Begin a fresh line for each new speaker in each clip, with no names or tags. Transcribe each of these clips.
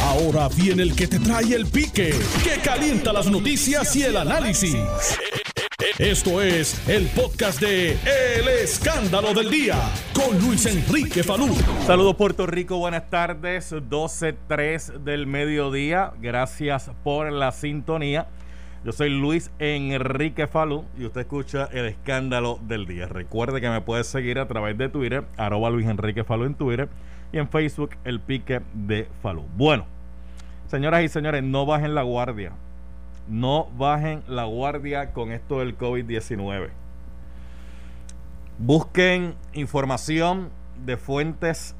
Ahora viene el que te trae el pique, que calienta las noticias y el análisis. Esto es el podcast de El Escándalo del Día con Luis Enrique Falú.
Saludos Puerto Rico, buenas tardes, 12.03 del mediodía. Gracias por la sintonía. Yo soy Luis Enrique Falú y usted escucha El Escándalo del Día. Recuerde que me puede seguir a través de Twitter, arroba Luis Enrique Falú en Twitter y en Facebook El Pique de Falú. Bueno, señoras y señores, no bajen la guardia no bajen la guardia con esto del COVID-19. Busquen información de fuentes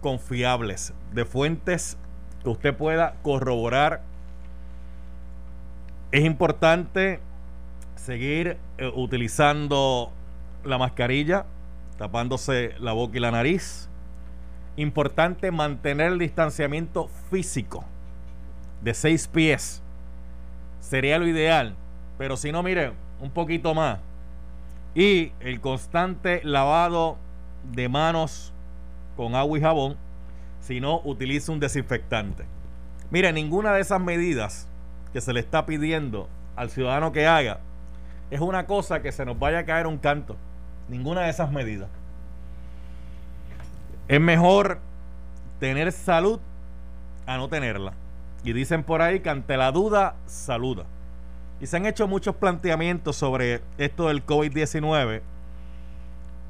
confiables, de fuentes que usted pueda corroborar. Es importante seguir eh, utilizando la mascarilla, tapándose la boca y la nariz. Importante mantener el distanciamiento físico de seis pies sería lo ideal. Pero si no, mire, un poquito más. Y el constante lavado de manos con agua y jabón, si no, utilice un desinfectante. Mire, ninguna de esas medidas que se le está pidiendo al ciudadano que haga es una cosa que se nos vaya a caer un canto. Ninguna de esas medidas. Es mejor tener salud a no tenerla. Y dicen por ahí que ante la duda, saluda. Y se han hecho muchos planteamientos sobre esto del COVID-19,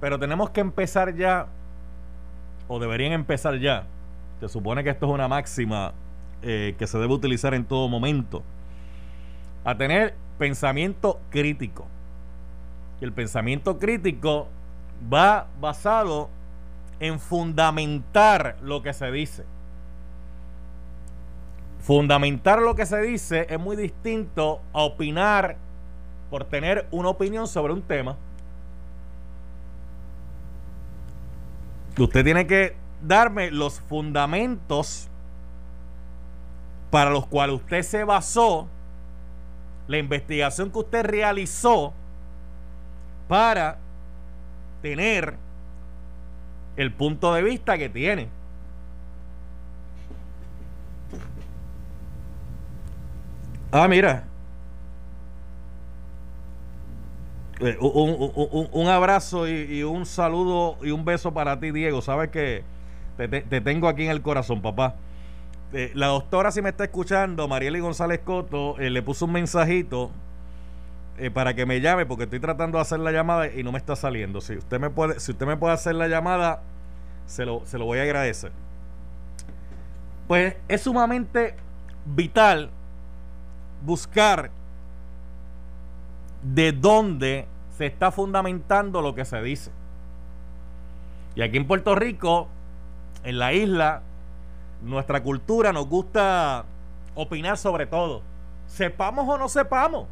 pero tenemos que empezar ya, o deberían empezar ya, se supone que esto es una máxima eh, que se debe utilizar en todo momento, a tener pensamiento crítico. Y el pensamiento crítico va basado en fundamentar lo que se dice. Fundamentar lo que se dice es muy distinto a opinar por tener una opinión sobre un tema. Usted tiene que darme los fundamentos para los cuales usted se basó, la investigación que usted realizó para tener el punto de vista que tiene. Ah, mira. Eh, un, abrazo y, un saludo y un beso para ti, Diego. Sabes que te, tengo aquí en el corazón, papá. Eh, la doctora, si me está escuchando, Marieli González Coto, eh, le puso un mensajito para que me llame porque estoy tratando de hacer la llamada y no me está saliendo. Si usted me puede, si usted me puede hacer la llamada, se lo, se lo voy a agradecer. Pues es sumamente vital buscar de dónde se está fundamentando lo que se dice. Y aquí en Puerto Rico, en la isla, nuestra cultura nos gusta opinar sobre todo. Sepamos o no sepamos.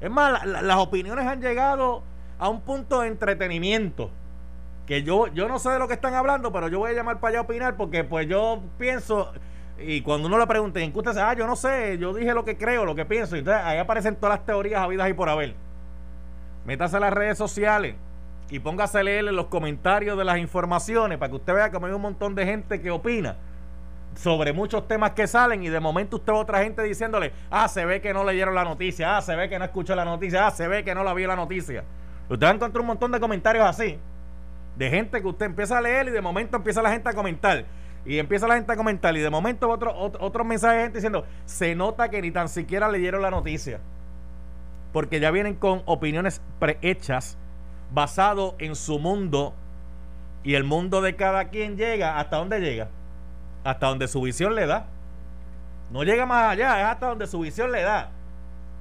Es más, las opiniones han llegado a un punto de entretenimiento. Que yo, yo no sé de lo que están hablando, pero yo voy a llamar para allá a opinar porque pues yo pienso y cuando uno le pregunta, ¿en qué usted? Ah, yo no sé, yo dije lo que creo, lo que pienso. Entonces ahí aparecen todas las teorías habidas y por haber. Métase a las redes sociales y póngase a leer los comentarios de las informaciones para que usted vea que hay un montón de gente que opina sobre muchos temas que salen y de momento usted otra gente diciéndole, ah, se ve que no leyeron la noticia, ah, se ve que no escuchó la noticia, ah, se ve que no la vio la noticia. Usted va a encontrar un montón de comentarios así, de gente que usted empieza a leer y de momento empieza la gente a comentar. Y empieza la gente a comentar y de momento otro, otro, mensaje de gente diciendo, se nota que ni tan siquiera leyeron la noticia. Porque ya vienen con opiniones prehechas basado en su mundo y el mundo de cada quien llega hasta dónde llega. Hasta donde su visión le da. No llega más allá, es hasta donde su visión le da.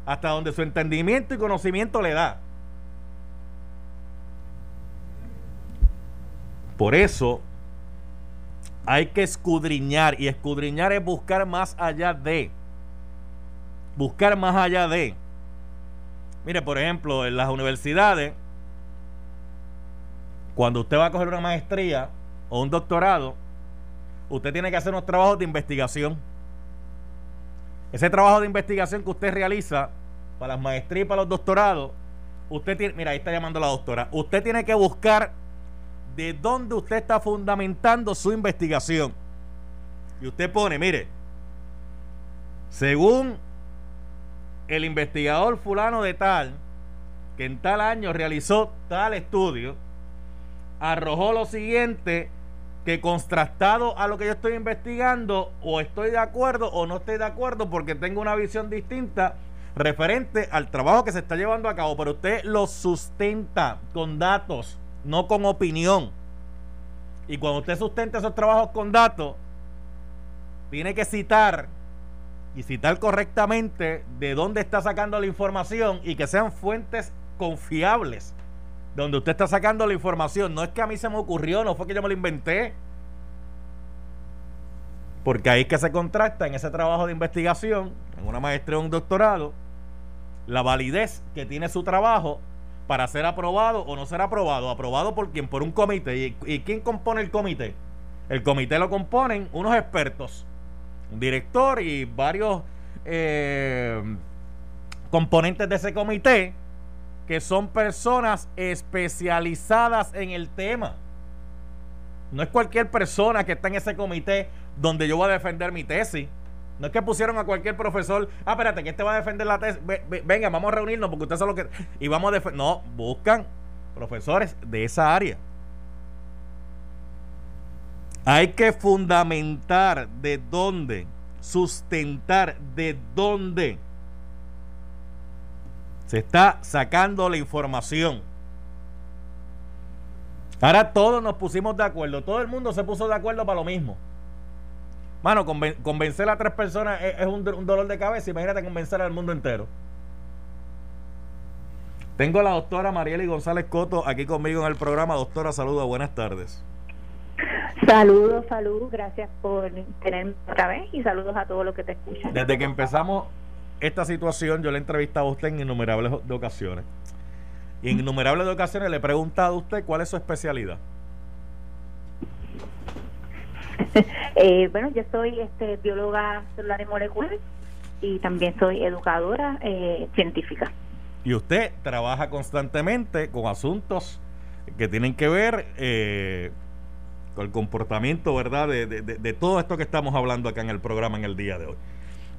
Hasta donde su entendimiento y conocimiento le da. Por eso hay que escudriñar y escudriñar es buscar más allá de. Buscar más allá de. Mire, por ejemplo, en las universidades, cuando usted va a coger una maestría o un doctorado, usted tiene que hacer unos trabajos de investigación. Ese trabajo de investigación que usted realiza para las maestrías y para los doctorados, usted tiene, mira, ahí está llamando la doctora, usted tiene que buscar de dónde usted está fundamentando su investigación. y usted pone, mire, según el investigador fulano de tal, que en tal año realizó tal estudio, arrojó lo siguiente, que contrastado a lo que yo estoy investigando, o estoy de acuerdo o no estoy de acuerdo porque tengo una visión distinta referente al trabajo que se está llevando a cabo, pero usted lo sustenta con datos, no con opinión. Y cuando usted sustenta esos trabajos con datos, tiene que citar y citar correctamente de dónde está sacando la información y que sean fuentes confiables donde usted está sacando la información. No es que a mí se me ocurrió, no fue que yo me lo inventé. Porque ahí es que se contrasta en ese trabajo de investigación, en una maestría o un doctorado, la validez que tiene su trabajo para ser aprobado o no ser aprobado. Aprobado por quién? Por un comité. ¿Y, y quién compone el comité? El comité lo componen unos expertos, un director y varios eh, componentes de ese comité que son personas especializadas en el tema. No es cualquier persona que está en ese comité donde yo voy a defender mi tesis. No es que pusieron a cualquier profesor, ah, espérate, que este va a defender la tesis. Venga, vamos a reunirnos porque usted sabe lo que. Y vamos a defender. No, buscan profesores de esa área. Hay que fundamentar de dónde, sustentar de dónde se está sacando la información. Ahora todos nos pusimos de acuerdo, todo el mundo se puso de acuerdo para lo mismo. Mano, convencer a tres personas es, un, dolor de cabeza. Imagínate convencer al mundo entero. Tengo a la doctora Marieli González Coto aquí conmigo en el programa. Doctora, saludos, buenas tardes.
Saludos, saludos, gracias por tenerme otra vez y saludos a todos los que te escuchan.
Desde que empezamos esta situación, yo le he entrevistado a usted en innumerables ocasiones. Y en innumerables ocasiones le he preguntado a usted cuál es su especialidad.
Eh, bueno, yo soy este, bióloga celular y molecular y también soy educadora eh, científica.
Y usted trabaja constantemente con asuntos que tienen que ver eh, con el comportamiento, ¿verdad?, de, de, todo esto que estamos hablando acá en el programa en el día de hoy.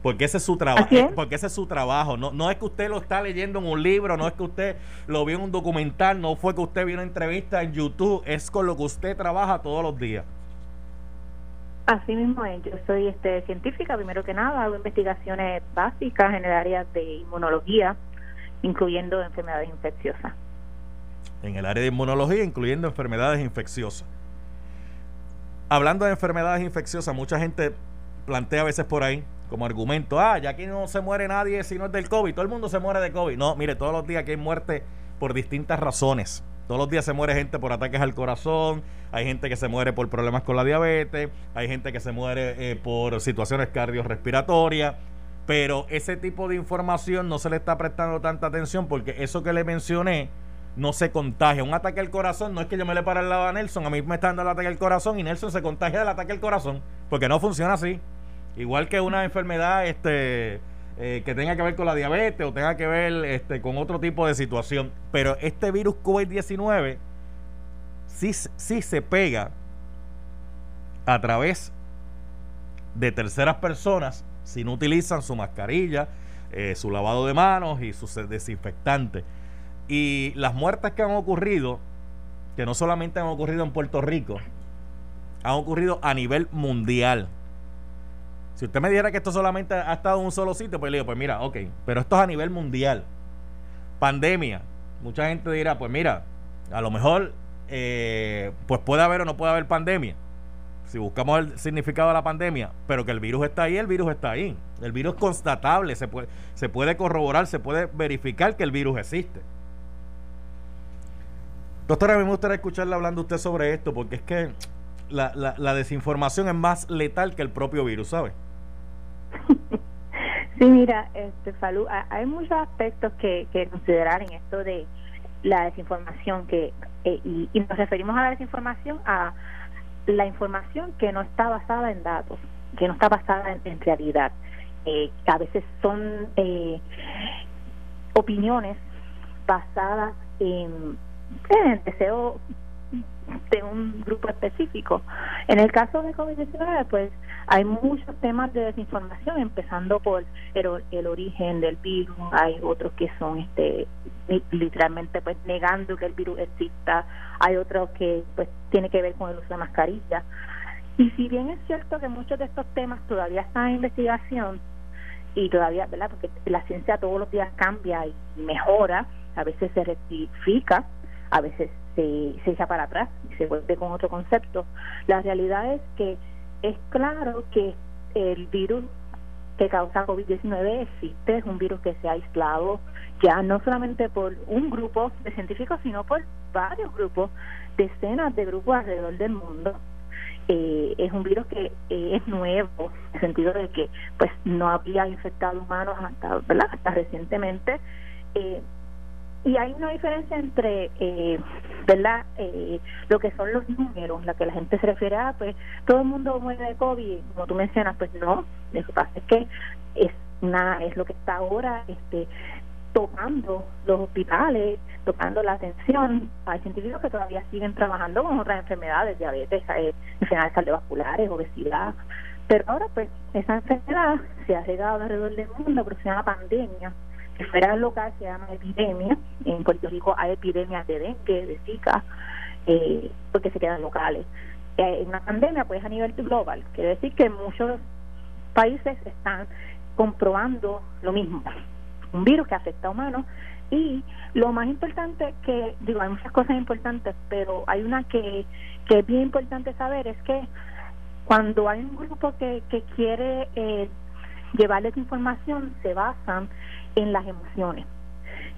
Porque ese es su trabajo. Porque ese es su trabajo. No, no es que usted lo está leyendo en un libro, no es que usted lo vio en un documental, no fue que usted vio una entrevista en YouTube, es con lo que usted trabaja todos los días.
Así mismo es, yo soy este, científica, primero que nada, hago investigaciones básicas en el área de inmunología, incluyendo enfermedades infecciosas.
En el área de inmunología, incluyendo enfermedades infecciosas. Hablando de enfermedades infecciosas, mucha gente plantea a veces por ahí como argumento, ah, ya aquí no se muere nadie si no es del COVID, todo el mundo se muere de COVID. No, mire, todos los días aquí hay muerte por distintas razones. Todos los días se muere gente por ataques al corazón, hay gente que se muere por problemas con la diabetes, hay gente que se muere eh, por situaciones cardiorrespiratorias, pero ese tipo de información no se le está prestando tanta atención porque eso que le mencioné no se contagia. Un ataque al corazón no es que yo me le pare al lado a Nelson, a mí me está dando el ataque al corazón y Nelson se contagia del ataque al corazón, porque no funciona así. Igual que una enfermedad este eh, que tenga que ver con la diabetes o tenga que ver este, con otro tipo de situación. Pero este virus COVID-19 sí, sí se pega a través de terceras personas si no utilizan su mascarilla, eh, su lavado de manos y su desinfectante. Y las muertes que han ocurrido, que no solamente han ocurrido en Puerto Rico, han ocurrido a nivel mundial. Si usted me dijera que esto solamente ha estado en un solo sitio, pues le digo, pues mira, ok, pero esto es a nivel mundial. Pandemia. Mucha gente dirá, pues mira, a lo mejor eh, pues puede haber o no puede haber pandemia. Si buscamos el significado de la pandemia, pero que el virus está ahí, el virus está ahí. El virus es constatable, se puede, se puede corroborar, se puede verificar que el virus existe. Doctora, a mí me gustaría escucharle hablando usted sobre esto, porque es que la, la, la desinformación es más letal que el propio virus, ¿sabe?
sí, mira, este, Falú, hay muchos aspectos que, que considerar en esto de la desinformación que eh, y, nos referimos a la desinformación a la información que no está basada en datos, que no está basada en, realidad. Eh, a veces son eh, opiniones basadas en, en deseo de un grupo específico. En el caso de COVID-19, pues hay muchos temas de desinformación, empezando por el, el, origen del virus, hay otros que son este literalmente pues negando que el virus exista, hay otros que pues tiene que ver con el uso de mascarilla. Y si bien es cierto que muchos de estos temas todavía están en investigación y todavía, ¿verdad? Porque la ciencia todos los días cambia y mejora, a veces se rectifica, a veces se, se echa para atrás y se vuelve con otro concepto. La realidad es que es claro que el virus que causa COVID-19 existe, es un virus que se ha aislado ya no solamente por un grupo de científicos, sino por varios grupos, decenas de grupos alrededor del mundo. Eh, es un virus que eh, es nuevo, en el sentido de que pues no había infectado humanos hasta, hasta recientemente. Eh, y hay una diferencia entre eh, verdad eh, lo que son los números la que la gente se refiere a pues todo el mundo muere de covid como tú mencionas pues no lo que pasa es que es una es lo que está ahora este tocando los hospitales tocando la atención. Hay científicos que todavía siguen trabajando con otras enfermedades diabetes eh, enfermedades cardiovasculares obesidad pero ahora pues esa enfermedad se ha llegado alrededor del mundo pero se llama pandemia fuera local se llama epidemia. En Puerto Rico hay epidemias de dengue, de zika, eh, porque se quedan locales. Eh, una pandemia pues a nivel global. Quiere decir que muchos países están comprobando lo mismo. Un virus que afecta a humanos y lo más importante que, digo, hay muchas cosas importantes, pero hay una que, que es bien importante saber, es que cuando hay un grupo que, que quiere eh, llevarles información, se basan en las emociones.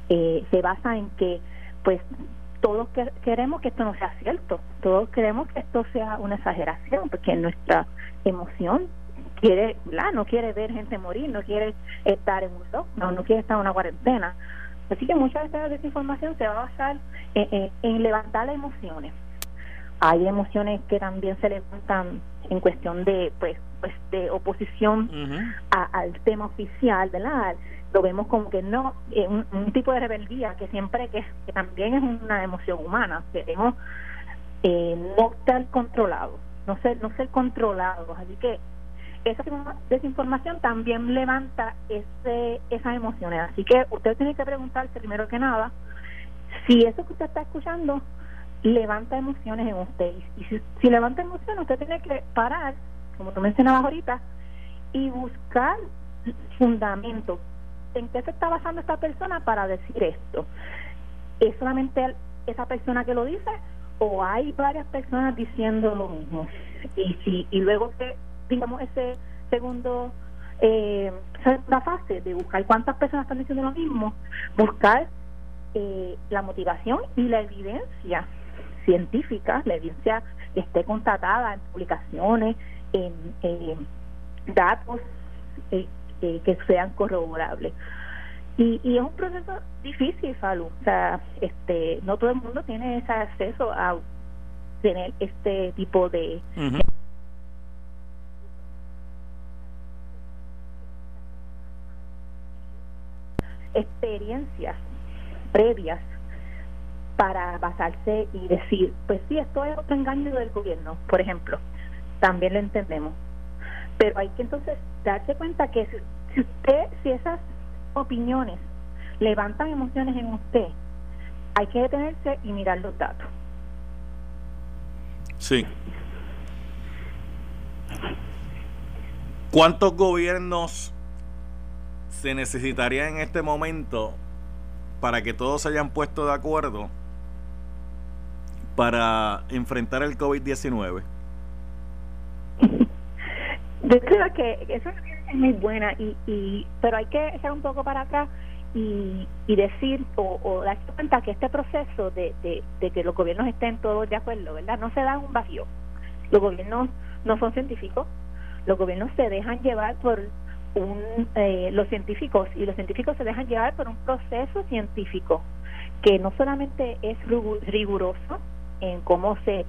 Eh, se basa en que, pues, todos queremos que esto no sea cierto, todos queremos que esto sea una exageración, porque nuestra emoción quiere, la no quiere ver gente morir, no quiere estar en un lockdown, no quiere estar en una cuarentena. Así que muchas veces esa desinformación se va a basar en, en, levantar las emociones. Hay emociones que también se levantan en cuestión de, pues, pues de oposición al tema oficial, ¿verdad? lo vemos como que no, eh, un, tipo de rebeldía que siempre, que, también es una emoción humana, queremos eh, no estar controlados, no ser, no ser controlados, así que esa desinformación también levanta ese, esas emociones, así que usted tiene que preguntarse primero que nada si eso que usted está escuchando levanta emociones en usted. Y si, si levanta emociones usted tiene que parar, como tú mencionabas ahorita, y buscar fundamentos ¿en qué se está basando esta persona para decir esto? ¿Es solamente esa persona que lo dice o hay varias personas diciendo lo mismo? Y si y luego que digamos ese segundo eh, segunda fase de buscar cuántas personas están diciendo lo mismo, buscar eh, la motivación y la evidencia científica, la evidencia que esté constatada en publicaciones, en, datos eh, que sean corroborables. Y, y es un proceso difícil, Falu. O sea, este, no todo el mundo tiene ese acceso a tener este tipo de... experiencias previas para basarse y decir, pues sí, esto es otro engaño del gobierno, por ejemplo, también lo entendemos. Pero hay que entonces darse cuenta que si usted, si esas opiniones levantan emociones en usted, hay que detenerse y mirar los datos.
Sí. ¿Cuántos gobiernos se necesitaría en este momento para que todos se hayan puesto de acuerdo para enfrentar el COVID-19?
Yo creo que eso es muy buena, y, y pero hay que echar un poco para acá y, y decir o, o darse cuenta que este proceso de, de, que los gobiernos estén todos de acuerdo, ¿verdad? No se da un vacío. Los gobiernos no son científicos, los gobiernos se dejan llevar por un, eh, los científicos y los científicos se dejan llevar por un proceso científico que no solamente es riguroso en cómo se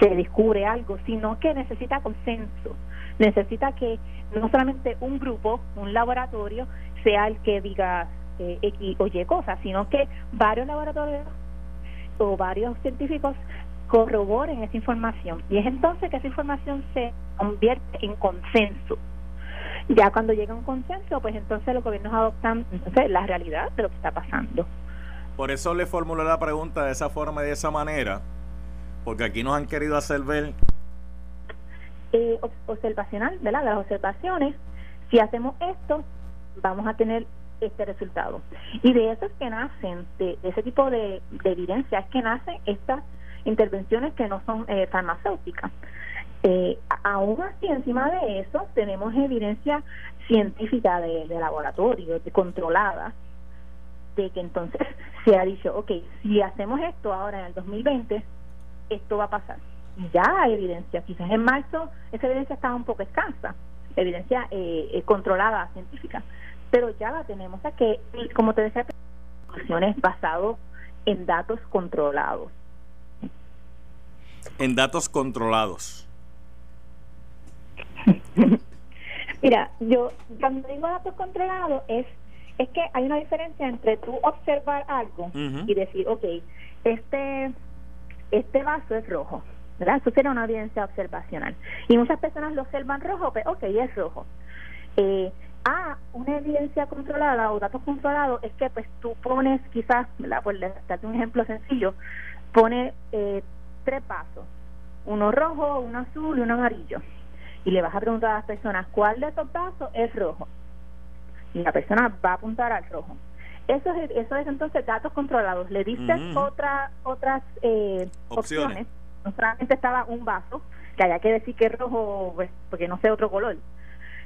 se descubre algo, sino que necesita consenso necesita que no solamente un grupo, un laboratorio, sea el que diga eh, X o Y cosas, sino que varios laboratorios o varios científicos corroboren esa información. Y es entonces que esa información se convierte en consenso. Ya cuando llega un consenso, pues entonces los gobiernos adoptan entonces, la realidad de lo que está pasando.
Por eso le formulé la pregunta de esa forma y de esa manera, porque aquí nos han querido hacer ver...
Eh, observacional, ¿verdad? Las observaciones, si hacemos esto, vamos a tener este resultado. Y de eso es que nacen, de, ese tipo de, evidencia, es que nacen estas intervenciones que no son eh, farmacéuticas. Eh, aún así, encima de eso, tenemos evidencia científica de, laboratorio, de controlada, de que entonces se ha dicho, ok, si hacemos esto ahora en el 2020, esto va a pasar. Ya hay evidencia, quizás en marzo esa evidencia estaba un poco escasa, evidencia eh, eh, controlada, científica, pero ya la tenemos, o sea que, como te decía, basado en datos controlados.
En datos controlados.
Mira, yo cuando digo datos controlados es es que hay una diferencia entre tú observar algo y decir, ok, este este vaso es rojo, ¿verdad? Eso sería una evidencia observacional. Y muchas personas lo observan rojo, pero ok, es rojo. Eh, ah, una evidencia controlada o datos controlados es que pues tú pones quizás, ¿verdad? por darte un ejemplo sencillo, pone eh, tres vasos, uno rojo, uno azul y uno amarillo y le vas a preguntar a las personas cuál de esos vasos es rojo y la persona va a apuntar al rojo eso es eso es entonces datos controlados le dices otra, otras eh, opciones. No solamente estaba un vaso que haya que decir que es rojo pues, porque no sé otro color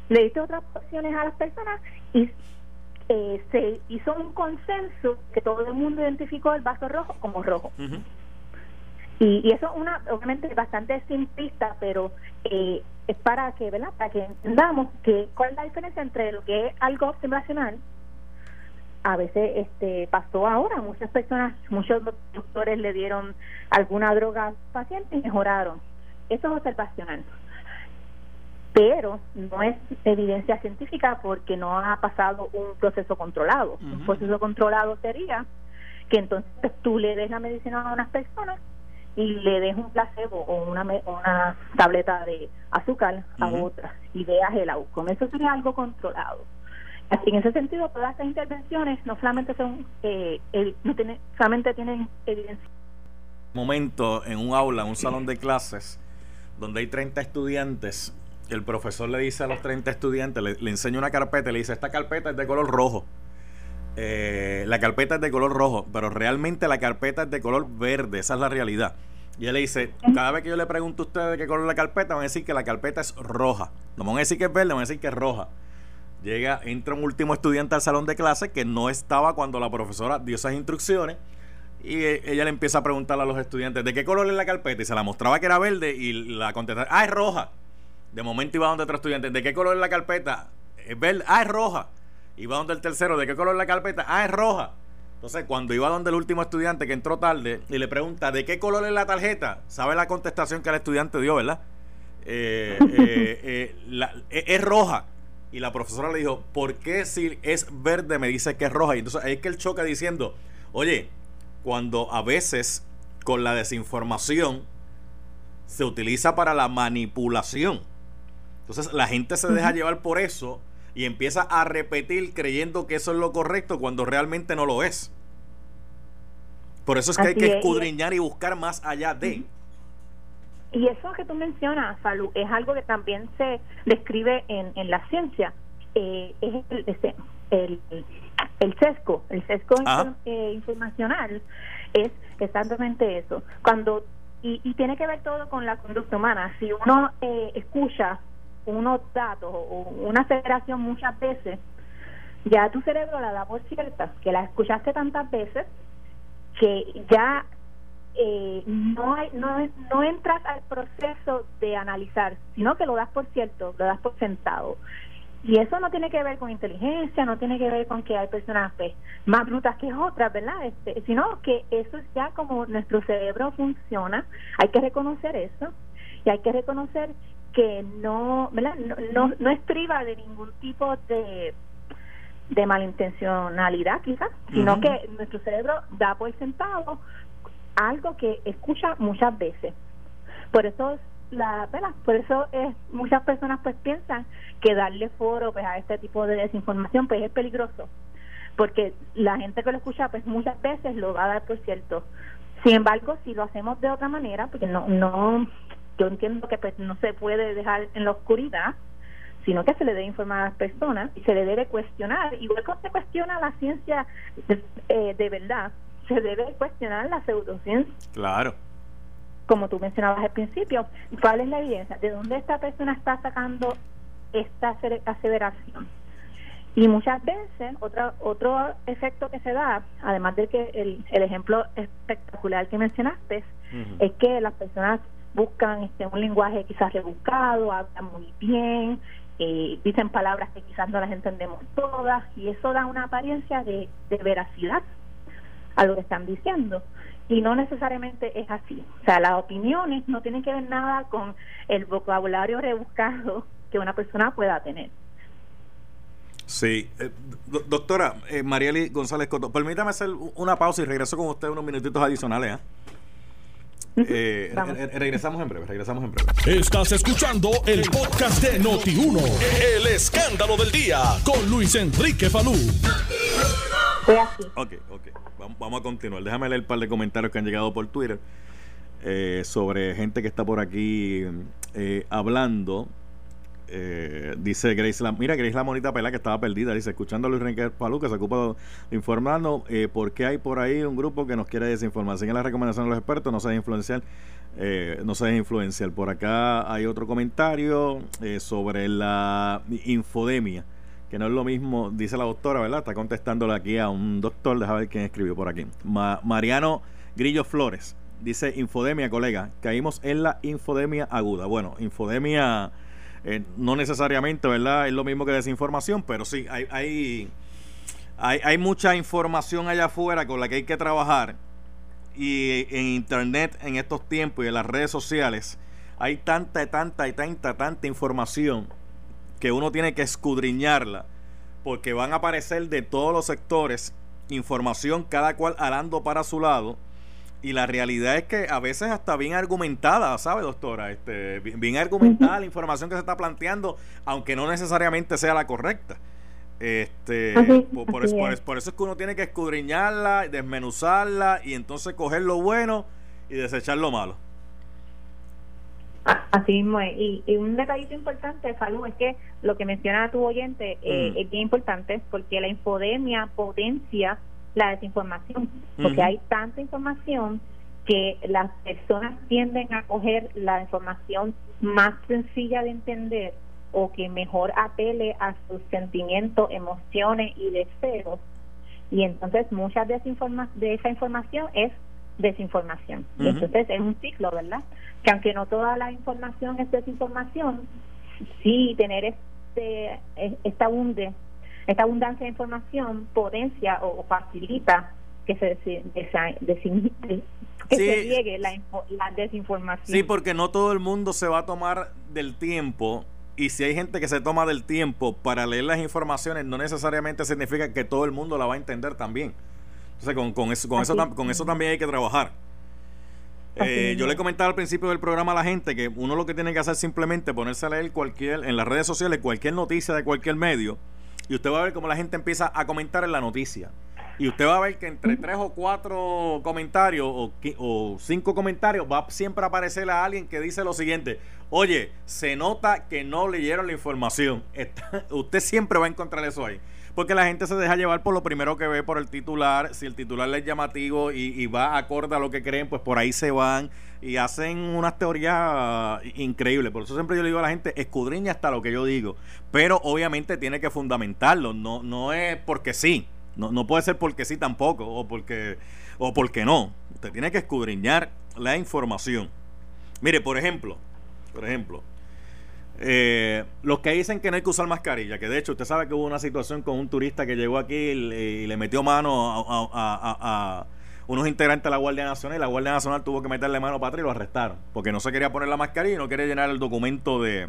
le diste otras opciones a las personas y eh, se hizo un consenso que todo el mundo identificó el vaso rojo como rojo y, eso es una, obviamente, bastante simplista, pero eh, es para que, ¿verdad? Para que entendamos que cuál es la diferencia entre lo que es algo observacional. A veces este pasó ahora, muchas personas, muchos doctores le dieron alguna droga al paciente y mejoraron. Eso es observacional. Pero no es evidencia científica porque no ha pasado un proceso controlado. Un proceso controlado sería que entonces tú le des la medicina a unas personas y le des un placebo o una, una tableta de azúcar a otra y veas el outcome. Eso sería algo controlado. Así en ese sentido, todas estas intervenciones no solamente son, eh, no tienen, solamente tienen evidencia.
Momento en un aula, en un salón de clases, donde hay 30 estudiantes, el profesor le dice a los 30 estudiantes, le, enseña una carpeta y le dice, esta carpeta es de color rojo. Eh, la carpeta es de color rojo, pero realmente la carpeta es de color verde, esa es la realidad. Y él le dice, cada vez que yo le pregunto a ustedes de qué color es la carpeta, van a decir que la carpeta es roja. No van a decir que es verde, van a decir que es roja. Llega, entra un último estudiante al salón de clase que no estaba cuando la profesora dio esas instrucciones. Y e, ella le empieza a preguntar a los estudiantes de qué color es la carpeta. Y se la mostraba que era verde y la contestaba, ah, es roja. De momento iba donde otro estudiante, ¿de qué color es la carpeta? Es verde, ah, es roja. Iba donde el tercero, ¿de qué color la carpeta? Ah, es roja. Entonces, cuando iba donde el último estudiante que entró tarde y le pregunta, ¿de qué color es la tarjeta? ¿Sabe la contestación que el estudiante dio, verdad? Eh, eh, eh, es roja. Y la profesora le dijo, ¿por qué si es verde me dice que es roja? Y entonces ahí es que él choca diciendo, oye, cuando a veces con la desinformación se utiliza para la manipulación. Entonces la gente se deja llevar por eso y empieza a repetir creyendo que eso es lo correcto cuando realmente no lo es. Por eso es que hay que escudriñar y buscar más allá de.
Y eso que tú mencionas, Salud, es algo que también se describe en, en la ciencia. Eh, es el, el, el, sesgo, el sesgo eh, informacional es exactamente eso. Cuando y, y, tiene que ver todo con la conducta humana. Si uno eh, escucha unos datos o una aceleración muchas veces, ya tu cerebro la da por cierta, que la escuchaste tantas veces que ya eh, no, hay, no, no entras al proceso de analizar, sino que lo das por cierto, lo das por sentado. Y eso no tiene que ver con inteligencia, no tiene que ver con que hay personas pues, más brutas que otras, ¿verdad? Este, sino que eso es ya como nuestro cerebro funciona, hay que reconocer eso y hay que reconocer que no, No, no, es priva de ningún tipo de, de malintencionalidad quizás, sino que nuestro cerebro da por sentado algo que escucha muchas veces. Por eso la ¿verdad? por eso es, muchas personas pues piensan que darle foro pues a este tipo de desinformación pues es peligroso porque la gente que lo escucha pues muchas veces lo va a dar por cierto sin embargo si lo hacemos de otra manera porque no no yo entiendo que pues no se puede dejar en la oscuridad sino que se le debe informar a las personas y se le debe cuestionar igual que se cuestiona la ciencia eh, de verdad se debe cuestionar la pseudociencia
claro
como tú mencionabas al principio, ¿cuál es la evidencia? ¿De dónde esta persona está sacando esta aseveración? Y muchas veces, otro, otro efecto que se da, además del que el, el ejemplo espectacular que mencionaste, es que las personas buscan este, un lenguaje quizás rebuscado, hablan muy bien, eh, dicen palabras que quizás no las entendemos todas, y eso da una apariencia de, de veracidad a lo que están diciendo y no necesariamente es así. O sea, las opiniones no tienen que ver nada con el vocabulario rebuscado que una persona pueda tener.
Sí, eh, doctora eh, Marieli González Coto, permítame hacer una pausa y regreso con usted unos minutitos adicionales. ¿eh? Eh, regresamos en breve, regresamos en breve.
Estás escuchando el podcast de Noti1, el escándalo del día con Luis Enrique Falú.
Ok, ok, vamos, a continuar. Déjame leer un par de comentarios que han llegado por Twitter eh, sobre gente que está por aquí eh, hablando. Eh, dice Grace la, mira Grace la monita pela que estaba perdida. Dice escuchando a Luis Enrique Palú que se ocupa de informarnos eh, por qué hay por ahí un grupo que nos quiere desinformar. Siguen la recomendación de los expertos no se deje influenciar eh, no se influenciar por acá hay otro comentario eh, sobre la infodemia no es lo mismo dice la doctora verdad está contestándole aquí a un doctor déjame ver quién escribió por aquí Mariano Grillo Flores dice infodemia colega caímos en la infodemia aguda bueno infodemia eh, no necesariamente, ¿verdad? Es lo mismo que desinformación, pero sí, hay, hay, hay, mucha información allá afuera con la que hay que trabajar. Y en Internet, en estos tiempos y en las redes sociales, hay tanta, tanta tanta, tanta información que uno tiene que escudriñarla, porque van a aparecer de todos los sectores información, cada cual alando para su lado y la realidad es que a veces hasta bien argumentada, ¿sabe, doctora? Este, bien, argumentada la información que se está planteando, aunque no necesariamente sea la correcta. Este, por, eso, por, eso, es que uno tiene que escudriñarla, desmenuzarla y entonces coger lo bueno y desechar lo malo.
Así mismo Y, un detallito importante, Salud, es que lo que menciona tu oyente eh, mm. es bien importante porque la infodemia potencia la desinformación, porque hay tanta información que las personas tienden a coger la información más sencilla de entender o que mejor apele a sus sentimientos, emociones y deseos. Y entonces muchas de esa, de esa información es desinformación. Entonces es un ciclo, ¿verdad? Que aunque no toda la información es desinformación, sí tener este esta hunde esta abundancia de información potencia o, facilita que se, que se llegue la, la, desinformación.
Sí, porque no todo el mundo se va a tomar del tiempo. Y si hay gente que se toma del tiempo para leer las informaciones, no necesariamente significa que todo el mundo la va a entender también. Entonces, con, con eso, con, eso, con eso también hay que trabajar. Eh, yo le comentaba al principio del programa a la gente que uno lo que tiene que hacer es simplemente ponerse a leer cualquier, en las redes sociales, cualquier noticia de cualquier medio y usted va a ver cómo la gente empieza a comentar en la noticia. Y usted va a ver que entre tres o cuatro comentarios o, o cinco comentarios va siempre a aparecer a alguien que dice lo siguiente, oye, se nota que no leyeron la información. usted siempre va a encontrar eso ahí. Porque la gente se deja llevar por lo primero que ve, por el titular. Si el titular es llamativo y, y va acorde a lo que creen, pues por ahí se van y hacen unas teorías increíbles. Por eso siempre yo le digo a la gente, escudriña hasta lo que yo digo. Pero obviamente tiene que fundamentarlo. No, no es porque sí. No, no puede ser porque sí tampoco. O porque, o porque no. Usted tiene que escudriñar la información. Mire, por ejemplo, por ejemplo, eh, los que dicen que no hay que usar mascarilla, que de hecho usted sabe que hubo una situación con un turista que llegó aquí y le, metió mano a, unos integrantes de la Guardia Nacional y la Guardia Nacional tuvo que meterle mano para atrás y lo arrestaron, porque no se quería poner la mascarilla y no quería llenar el documento de,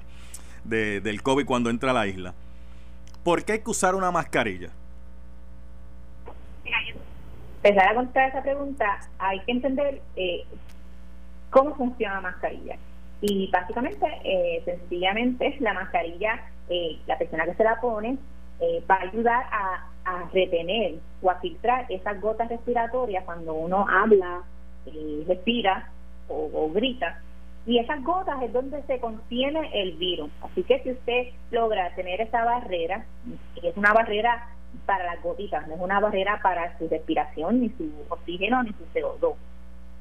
del COVID cuando entra a la isla. ¿Por qué hay que usar una mascarilla?
empezar a contestar esa pregunta, hay que entender eh, cómo funciona la mascarilla. Y básicamente, eh, sencillamente, la mascarilla, eh, la persona que se la pone, eh, va a ayudar a, retener o a filtrar esas gotas respiratorias cuando uno habla, respira o, grita. Y esas gotas es donde se contiene el virus. Así que si usted logra tener esa barrera, es una barrera para las gotitas, no es una barrera para su respiración, ni su oxígeno, ni su CO2.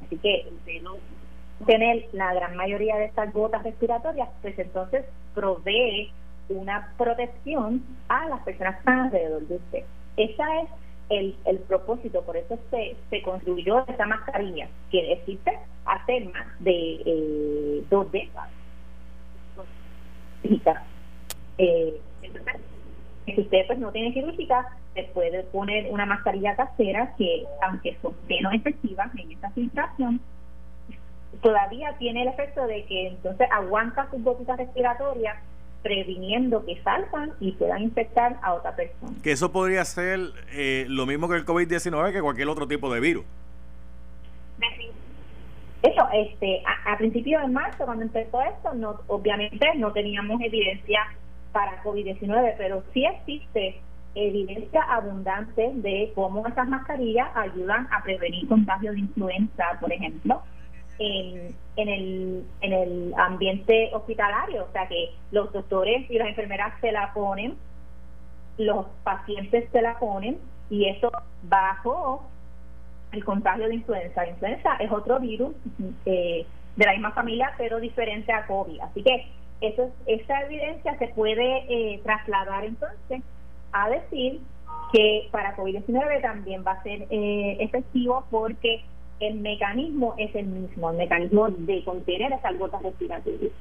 Así que tener la gran mayoría de estas gotas respiratorias, pues entonces provee una protección a las personas que alrededor de usted. Ese es el, el propósito, por eso se, se construyó esa mascarilla, que existe hace más de eh, dos décadas. Eh, si usted pues no tiene quirúrgica, se puede poner una mascarilla casera que, aunque son menos efectivas en esta filtración, todavía tiene el efecto de que entonces aguanta sus gotitas respiratorias previniendo que salgan y puedan infectar a otra persona.
Que eso podría ser eh, lo mismo que el COVID-19, que cualquier otro tipo de virus.
Eso, este, a, principios de marzo, cuando empezó esto, no, obviamente no teníamos evidencia para COVID-19, pero sí existe evidencia abundante de cómo esas mascarillas ayudan a prevenir contagios de influenza, por ejemplo, en, en, el, en el ambiente hospitalario. O sea que los doctores y las enfermeras se la ponen, los pacientes se la ponen y eso bajo el contagio de influenza. Influenza es otro virus eh, de la misma familia, pero diferente a COVID. Así que eso, esa evidencia se puede eh, trasladar entonces a decir que para COVID-19 también va a ser eh, efectivo porque el mecanismo es el mismo, el mecanismo de contener esas gotas respiratorias.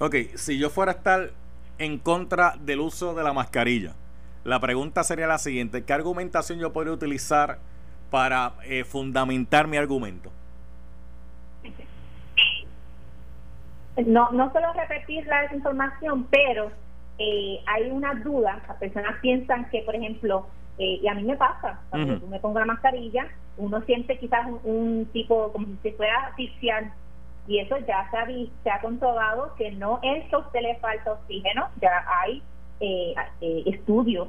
Ok, si yo fuera a estar en contra del uso de la mascarilla, la pregunta sería la siguiente, ¿qué argumentación yo podría utilizar para eh, fundamentar mi argumento?
No, no solo repetir la desinformación, pero eh, hay una duda, las personas piensan que, por ejemplo, eh, y a mí me pasa, cuando me pongo la mascarilla, uno siente quizás un, tipo como si fuera asfixiar y eso ya se ha, se ha comprobado que no es que a usted le falta oxígeno, ya hay eh, eh, estudios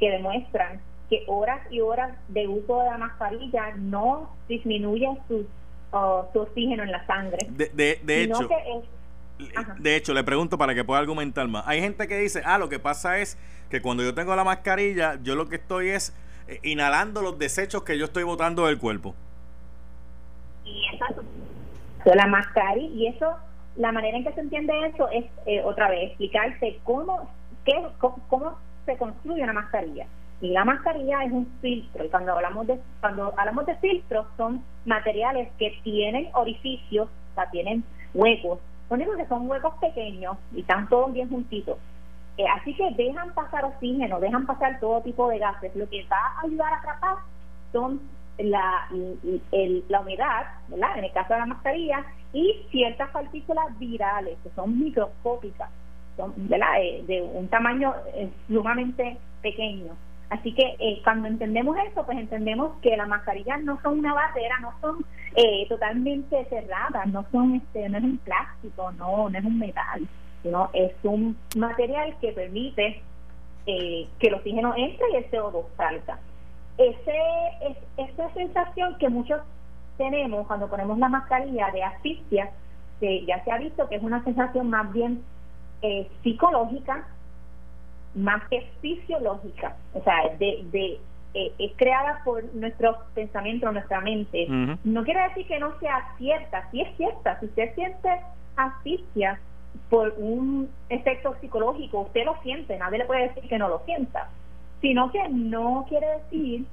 que demuestran que horas y horas de uso de la mascarilla no disminuye su, uh, su oxígeno en la sangre.
De, de, hecho, de hecho, le pregunto para que pueda argumentar más. Hay gente que dice, ah, lo que pasa es que cuando yo tengo la mascarilla, yo lo que estoy es eh, inhalando los desechos que yo estoy botando del cuerpo.
Y eso, la mascarilla, y eso, la manera en que se entiende eso es, eh, otra vez, explicarse cómo, qué, cómo, se construye una mascarilla. Y la mascarilla es un filtro, y cuando hablamos de, cuando hablamos de filtros, son materiales que tienen orificios, o sea, tienen huecos, lo único que son huecos pequeños y están todos bien juntitos eh, así que dejan pasar oxígeno, dejan pasar todo tipo de gases. Lo que va a ayudar a atrapar son la, la humedad, ¿verdad? En el caso de la mascarilla, y ciertas partículas virales que son microscópicas, son, ¿verdad? Eh, de un tamaño eh, sumamente pequeño. Así que cuando entendemos eso, pues entendemos que las mascarillas no son una barrera, no son totalmente cerradas, no son, este, no es un plástico, no, no es un metal sino es un material que permite eh, que el oxígeno entre y el CO2 salga. Ese, es, esa sensación que muchos tenemos cuando ponemos la mascarilla de asfixia, que ya se ha visto que es una sensación más bien eh, psicológica, más que fisiológica, o sea, de, de eh, es creada por nuestros pensamientos, nuestra mente. No quiere decir que no sea cierta, sí es cierta. Si usted siente asfixia, por un efecto psicológico, usted lo siente, nadie le puede decir que no lo sienta, sino que no quiere decir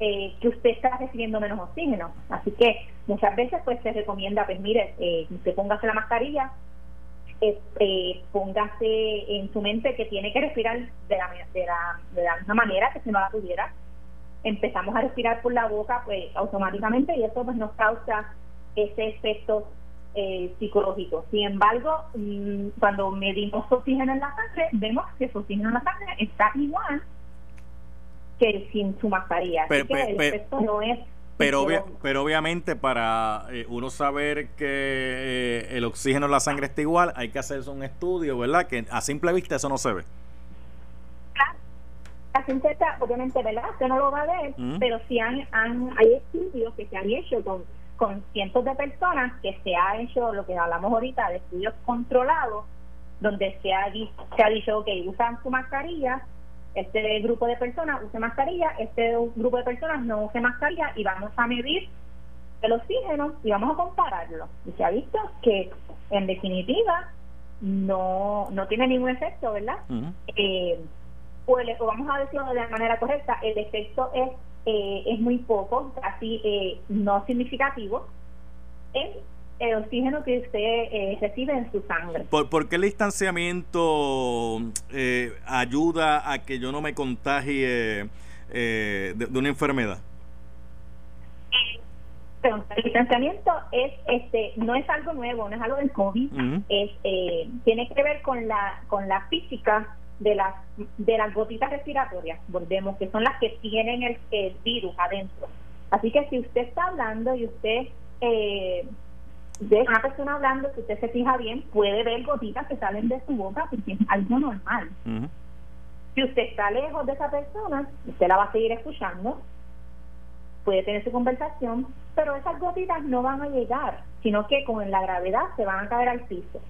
eh, que usted está recibiendo menos oxígeno. Así que muchas veces pues se recomienda, pues mire, eh, usted póngase la mascarilla, eh, póngase en su mente que tiene que respirar de la, de la, de la misma manera que si no la tuviera. Empezamos a respirar por la boca pues automáticamente y eso pues nos causa ese efecto eh, psicológico. Sin embargo, mm, cuando medimos oxígeno en la sangre, vemos que su oxígeno en la sangre está igual que sin su mascarilla.
Pero,
Así que el efecto no es
pero, pero obviamente para eh, uno saber que eh, el oxígeno en la sangre está igual, hay que hacerse un estudio, ¿verdad? Que a simple vista eso no se ve.
La simple obviamente, ¿verdad? Usted no lo va a ver, pero sí han, han, hay estudios que se han hecho con, con cientos de personas, que se ha hecho lo que hablamos ahorita de estudios controlados, donde se ha, se ha dicho, que usan su mascarilla, este grupo de personas use mascarilla, este grupo de personas no use mascarilla y vamos a medir el oxígeno y vamos a compararlo. Y se ha visto que en definitiva no, no tiene ningún efecto, ¿verdad? Eh, o, vamos a decirlo de la manera correcta, el efecto es, eh, es muy poco, casi eh, no significativo en el oxígeno que usted eh, recibe en su sangre.
¿Por, qué el distanciamiento eh, ayuda a que yo no me contagie eh, de, una enfermedad?
el distanciamiento es este no es algo nuevo, no es algo del COVID, es tiene que ver con la con la física de las de las gotitas respiratorias, volvemos que son las que tienen el, el virus adentro. Así que si usted está hablando y usted eh, de una persona hablando, si usted se fija bien, puede ver gotitas que salen de su boca porque es algo normal. Si usted está lejos de esa persona, usted la va a seguir escuchando, puede tener su conversación, pero esas gotitas no van a llegar, sino que con la gravedad se van a caer al piso.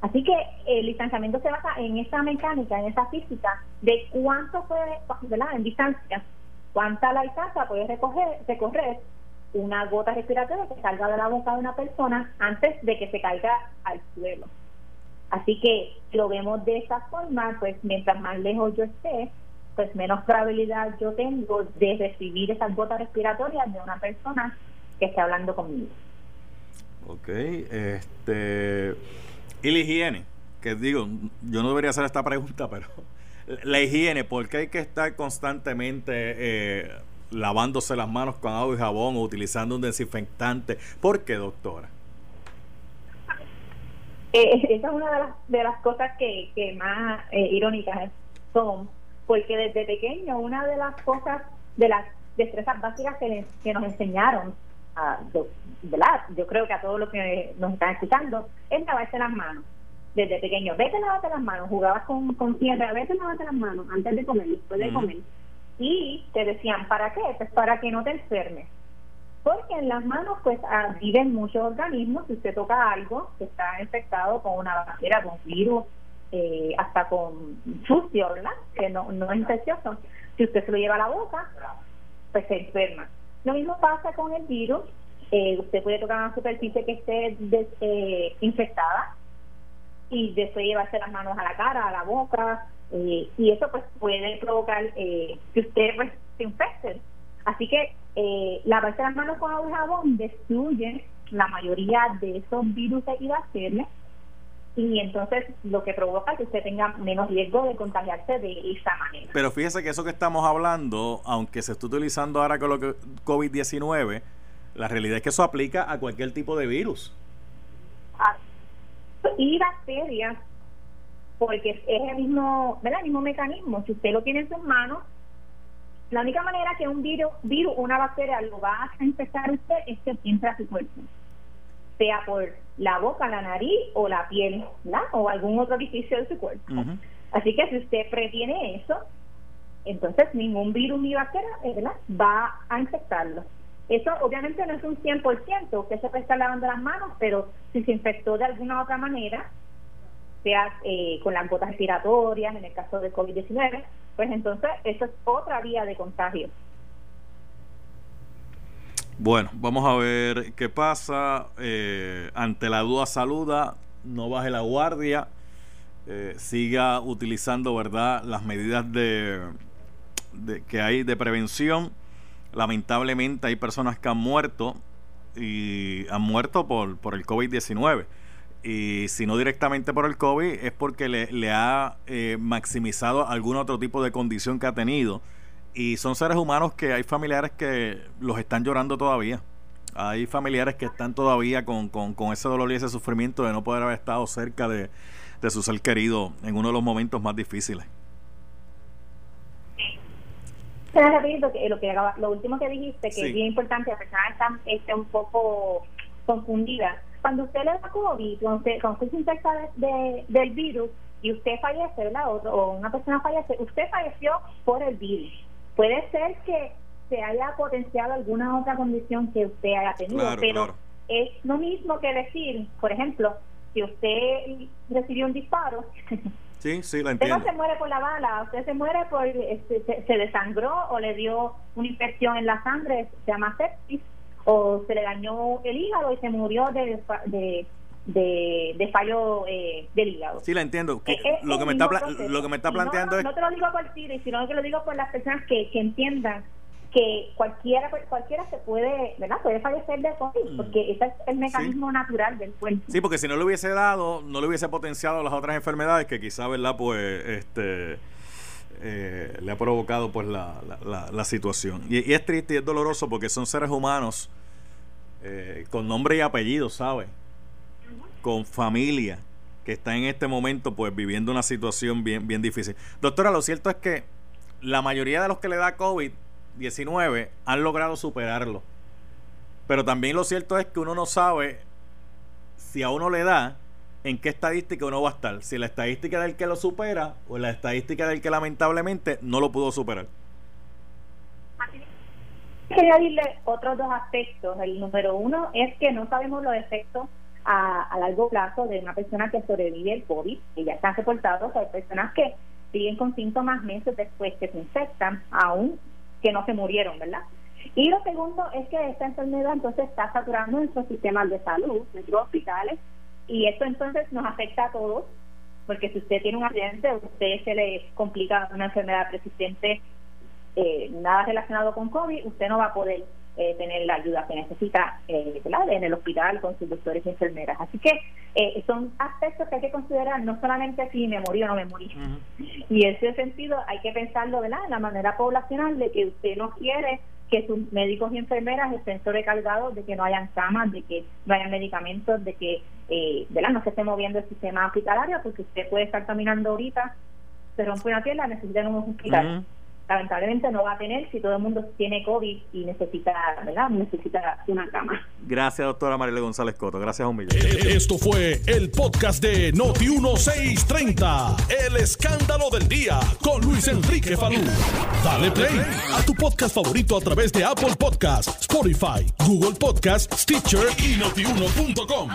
Así que el distanciamiento se basa en esa mecánica, en esa física de cuánto puede, ¿verdad? En distancia, cuánta la distancia puede recoger, recorrer una gota respiratoria que salga de la boca de una persona antes de que se caiga al suelo. Así que lo vemos de esa forma, pues mientras más lejos yo esté, pues menos probabilidad yo tengo de recibir esas gotas respiratorias de una persona que esté hablando conmigo.
Ok, este. Y la higiene, que digo, yo no debería hacer esta pregunta, pero la higiene, ¿por qué hay que estar constantemente eh, lavándose las manos con agua y jabón o utilizando un desinfectante. ¿Por qué, doctora?
Eh, esa es una de las, de las cosas que, que más eh, irónicas son, porque desde pequeño una de las cosas, de las destrezas básicas que, que nos enseñaron, a, ¿verdad? yo creo que a todos los que nos están escuchando, es lavarse las manos. Desde pequeño, vete a lavarte las manos, jugabas con, con tierra, vete a lavarte las manos antes de comer, después de comer y te decían, ¿para qué? Pues para que no te enfermes. Porque en las manos pues ah, viven muchos organismos, si usted toca algo que está infectado con una bacteria, con virus, eh, hasta con sucio, ¿verdad? Que no, no es infeccioso. Si usted se lo lleva a la boca, pues se enferma. Lo mismo pasa con el virus. Eh, usted puede tocar una superficie que esté eh, infectada y después llevarse las manos a la cara, a la boca, eh, y eso pues puede provocar eh, que usted pues, se infecte. Así que eh, lavarse las manos con agua y jabón destruye la mayoría de esos virus y bacterias y entonces lo que provoca que usted tenga menos riesgo de contagiarse de esa manera.
Pero fíjese que eso que estamos hablando, aunque se está utilizando ahora con lo que COVID-19, la realidad es que eso aplica a cualquier tipo de virus.
Y bacterias porque es el mismo, ¿verdad? el mismo mecanismo. Si usted lo tiene en sus manos, la única manera que un virus, virus una bacteria lo va a infectar usted es que entre a su cuerpo, sea por la boca, la nariz o la piel, ¿verdad? o algún otro orificio de su cuerpo. Así que si usted previene eso, entonces ningún virus ni bacteria ¿verdad? va a infectarlo. Eso obviamente no es un 100%, usted se puede estar lavando las manos, pero si se infectó de alguna otra manera, sea eh, con las gotas respiratorias, en el caso del COVID-19, pues entonces eso es otra vía de contagio.
Bueno, vamos a ver qué pasa. Eh, ante la duda, saluda, no baje la guardia, eh, siga utilizando, ¿verdad?, las medidas de, de, que hay de prevención. Lamentablemente hay personas que han muerto y han muerto por, por el COVID-19 y si no directamente por el COVID, es porque le, ha eh, maximizado algún otro tipo de condición que ha tenido. Y son seres humanos que hay familiares que los están llorando todavía. Hay familiares que están todavía con, con, ese dolor y ese sufrimiento de no poder haber estado cerca de, de su ser querido en uno de los momentos más difíciles.
Lo, que, lo, que, lo último que dijiste, que es bien importante, la persona está, está un poco confundida. Cuando usted le da COVID, cuando usted, cuando usted se infecta de, del virus y usted fallece, ¿verdad? O, o una persona fallece, usted falleció por el virus. Puede ser que se haya potenciado alguna otra condición que usted haya tenido, pero es lo mismo que decir, por ejemplo, si usted recibió un disparo,
sí, sí, lo entiendo.
Usted no se muere por la bala, usted se muere por este, se, desangró o le dio una infección en la sangre, se llama sepsis, o se le dañó el hígado y se murió de, de, de, fallo eh, del hígado.
Sí, la entiendo. lo, que me está, lo que me está planteando
no,
es...
No te lo digo por ti, sino que lo digo por las personas que, que entiendan que cualquiera cualquiera se puede verdad puede fallecer de COVID mm. porque ese es el mecanismo natural del cuerpo.
Sí porque si no le hubiese dado no le hubiese potenciado las otras enfermedades que quizá verdad pues este eh, le ha provocado pues la, la, situación. Y, es triste y es doloroso porque son seres humanos eh, con nombre y apellido ¿sabes? con familia que está en este momento pues viviendo una situación bien bien difícil. Doctora lo cierto es que la mayoría de los que le da COVID 19 han logrado superarlo. Pero también lo cierto es que uno no sabe si a uno le da en qué estadística uno va a estar. Si la estadística del que lo supera o la estadística del que lamentablemente no lo pudo superar.
Quería decirle otros dos aspectos. El número uno es que no sabemos los efectos a, a largo plazo de una persona que sobrevive el COVID, y ya están reportados. Hay personas que siguen con síntomas meses después que se infectan, aún que no se murieron, ¿verdad? Y lo segundo es que esta enfermedad entonces está saturando nuestros sistemas de salud, nuestros hospitales, y esto entonces nos afecta a todos, porque si usted tiene un accidente, a usted se le complica una enfermedad persistente, eh, nada relacionado con COVID, usted no va a poder eh, tener la ayuda que necesita eh, en el hospital con sus doctores y enfermeras. Así que eh, son aspectos que hay que considerar, no solamente si me morí o no me morí. Y en ese sentido hay que pensarlo ¿verdad? en la manera poblacional de que usted no quiere que sus médicos y enfermeras estén sobrecargados, de que no hayan camas, de que no hayan medicamentos, de que eh, ¿verdad? no se esté moviendo el sistema hospitalario, porque usted puede estar caminando ahorita, se rompe una pierna, necesita un hospital lamentablemente no va a tener si todo el mundo tiene COVID y necesita, ¿verdad? Necesita una cama.
Gracias, doctora Mariela González Coto. Gracias a un millón.
Eh, esto fue el podcast de Noti1630. El escándalo del día con Luis Enrique Falú. Dale play a tu podcast favorito a través de Apple Podcasts, Spotify, Google Podcasts, Stitcher y notiuno.com.